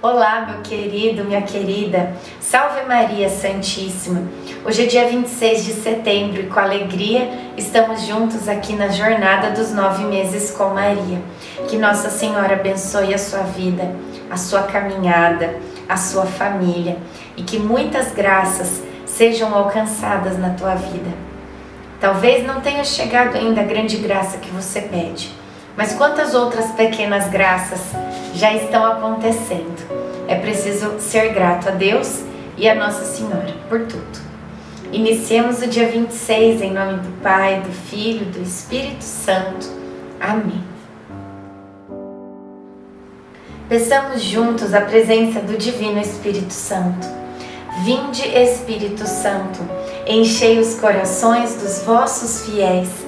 Olá, meu querido, minha querida. Salve Maria Santíssima. Hoje é dia 26 de setembro e com alegria estamos juntos aqui na jornada dos nove meses com Maria. Que Nossa Senhora abençoe a sua vida, a sua caminhada, a sua família e que muitas graças sejam alcançadas na tua vida. Talvez não tenha chegado ainda a grande graça que você pede, mas quantas outras pequenas graças já estão acontecendo. É preciso ser grato a Deus e a Nossa Senhora por tudo. Iniciemos o dia 26 em nome do Pai, do Filho, do Espírito Santo. Amém. Peçamos juntos a presença do Divino Espírito Santo. Vinde, Espírito Santo, enchei os corações dos vossos fiéis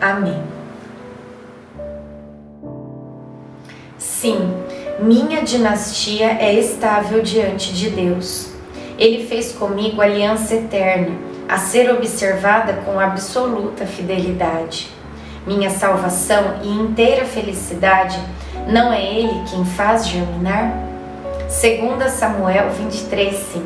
Amém. Sim, minha dinastia é estável diante de Deus. Ele fez comigo aliança eterna, a ser observada com absoluta fidelidade. Minha salvação e inteira felicidade não é Ele quem faz germinar? 2 Samuel 23, 5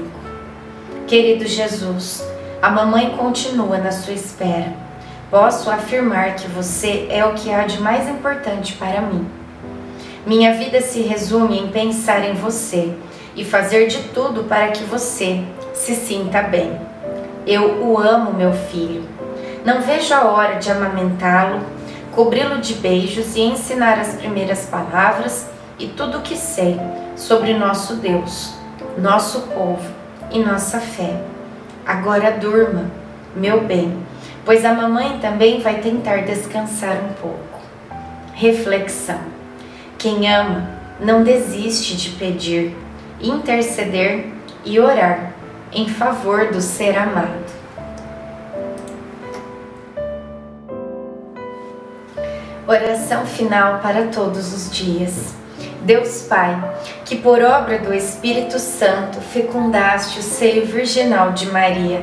Querido Jesus, a mamãe continua na sua espera. Posso afirmar que você é o que há de mais importante para mim. Minha vida se resume em pensar em você e fazer de tudo para que você se sinta bem. Eu o amo, meu filho. Não vejo a hora de amamentá-lo, cobri-lo de beijos e ensinar as primeiras palavras e tudo o que sei sobre nosso Deus, nosso povo e nossa fé. Agora durma, meu bem, pois a mamãe também vai tentar descansar um pouco. Reflexão. Quem ama não desiste de pedir, interceder e orar em favor do ser amado. Oração final para todos os dias. Deus Pai, que por obra do Espírito Santo fecundaste o seio virginal de Maria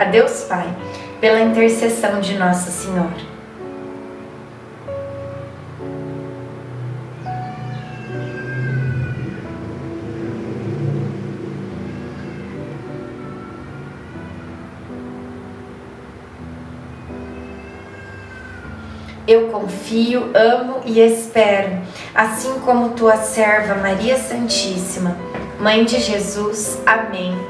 a Deus Pai, pela intercessão de Nossa Senhora. Eu confio, amo e espero, assim como tua serva Maria Santíssima, Mãe de Jesus. Amém.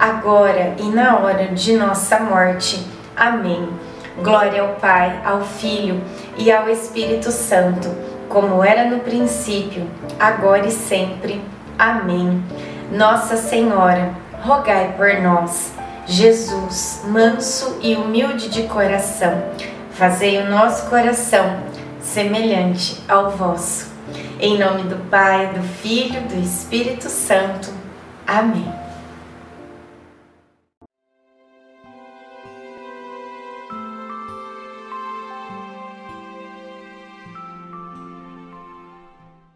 agora e na hora de nossa morte. Amém. Glória ao Pai, ao Filho e ao Espírito Santo, como era no princípio, agora e sempre. Amém. Nossa Senhora, rogai por nós. Jesus, manso e humilde de coração, fazei o nosso coração semelhante ao vosso. Em nome do Pai, do Filho, do Espírito Santo. Amém.